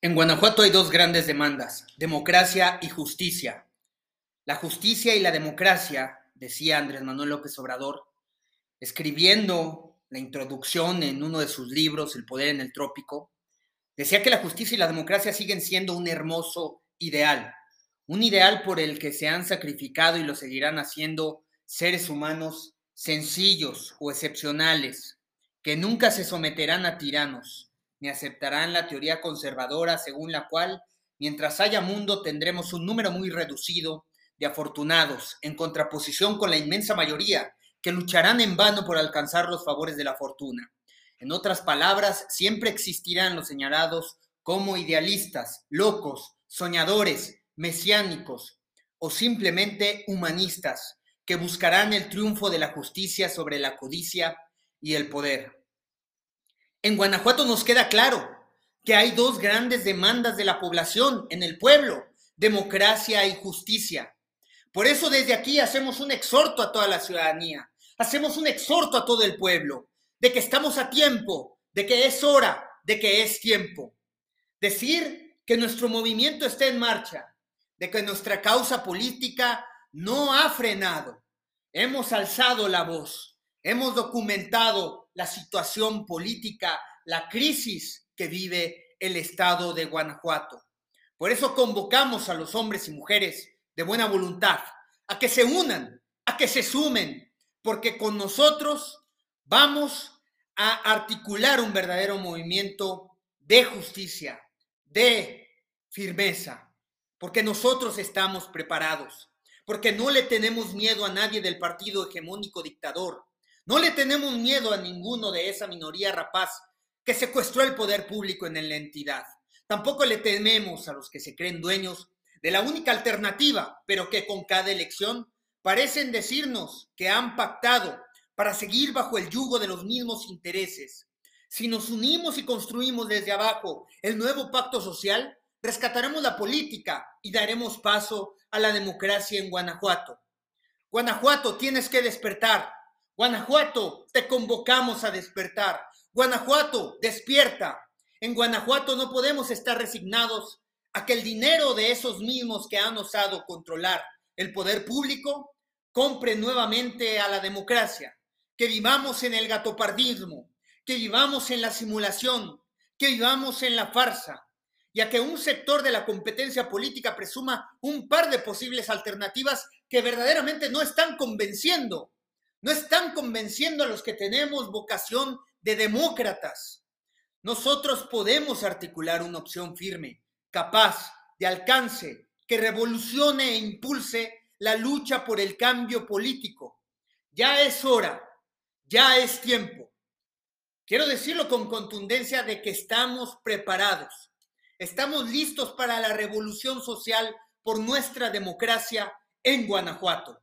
En Guanajuato hay dos grandes demandas, democracia y justicia. La justicia y la democracia, decía Andrés Manuel López Obrador, escribiendo la introducción en uno de sus libros, El Poder en el Trópico, decía que la justicia y la democracia siguen siendo un hermoso ideal, un ideal por el que se han sacrificado y lo seguirán haciendo seres humanos sencillos o excepcionales, que nunca se someterán a tiranos ni aceptarán la teoría conservadora según la cual, mientras haya mundo, tendremos un número muy reducido de afortunados, en contraposición con la inmensa mayoría que lucharán en vano por alcanzar los favores de la fortuna. En otras palabras, siempre existirán los señalados como idealistas, locos, soñadores, mesiánicos o simplemente humanistas, que buscarán el triunfo de la justicia sobre la codicia y el poder. En Guanajuato nos queda claro que hay dos grandes demandas de la población en el pueblo, democracia y justicia. Por eso desde aquí hacemos un exhorto a toda la ciudadanía, hacemos un exhorto a todo el pueblo, de que estamos a tiempo, de que es hora, de que es tiempo. Decir que nuestro movimiento está en marcha, de que nuestra causa política no ha frenado. Hemos alzado la voz, hemos documentado la situación política, la crisis que vive el estado de Guanajuato. Por eso convocamos a los hombres y mujeres de buena voluntad a que se unan, a que se sumen, porque con nosotros vamos a articular un verdadero movimiento de justicia, de firmeza, porque nosotros estamos preparados, porque no le tenemos miedo a nadie del partido hegemónico dictador, no le tenemos miedo a ninguno de esa minoría rapaz que secuestró el poder público en la entidad. Tampoco le tememos a los que se creen dueños de la única alternativa, pero que con cada elección parecen decirnos que han pactado para seguir bajo el yugo de los mismos intereses. Si nos unimos y construimos desde abajo el nuevo pacto social, rescataremos la política y daremos paso a la democracia en Guanajuato. Guanajuato, tienes que despertar. Guanajuato, te convocamos a despertar. Guanajuato, despierta. En Guanajuato no podemos estar resignados a que el dinero de esos mismos que han osado controlar el poder público compre nuevamente a la democracia, que vivamos en el gatopardismo, que vivamos en la simulación, que vivamos en la farsa, y a que un sector de la competencia política presuma un par de posibles alternativas que verdaderamente no están convenciendo no están convenciendo a los que tenemos vocación de demócratas. Nosotros podemos articular una opción firme, capaz, de alcance, que revolucione e impulse la lucha por el cambio político. Ya es hora, ya es tiempo. Quiero decirlo con contundencia de que estamos preparados. Estamos listos para la revolución social por nuestra democracia en Guanajuato.